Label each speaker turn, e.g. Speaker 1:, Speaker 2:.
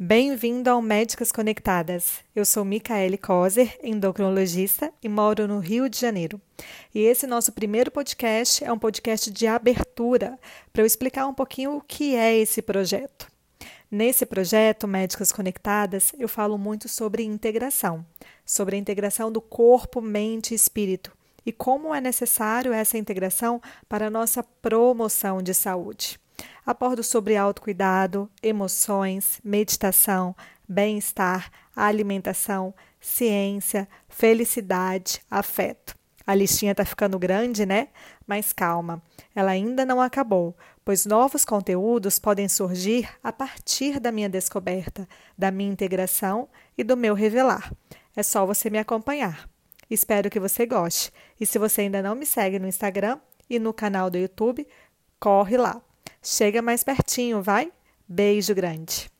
Speaker 1: Bem-vindo ao Médicas Conectadas. Eu sou Micaele Koser, endocrinologista e moro no Rio de Janeiro. E esse nosso primeiro podcast é um podcast de abertura para eu explicar um pouquinho o que é esse projeto. Nesse projeto Médicas Conectadas, eu falo muito sobre integração, sobre a integração do corpo, mente e espírito e como é necessário essa integração para a nossa promoção de saúde. Abordo sobre autocuidado, emoções, meditação, bem-estar, alimentação, ciência, felicidade, afeto. A listinha está ficando grande, né? Mas calma, ela ainda não acabou, pois novos conteúdos podem surgir a partir da minha descoberta, da minha integração e do meu revelar. É só você me acompanhar. Espero que você goste. E se você ainda não me segue no Instagram e no canal do YouTube, corre lá. Chega mais pertinho, vai? Beijo grande.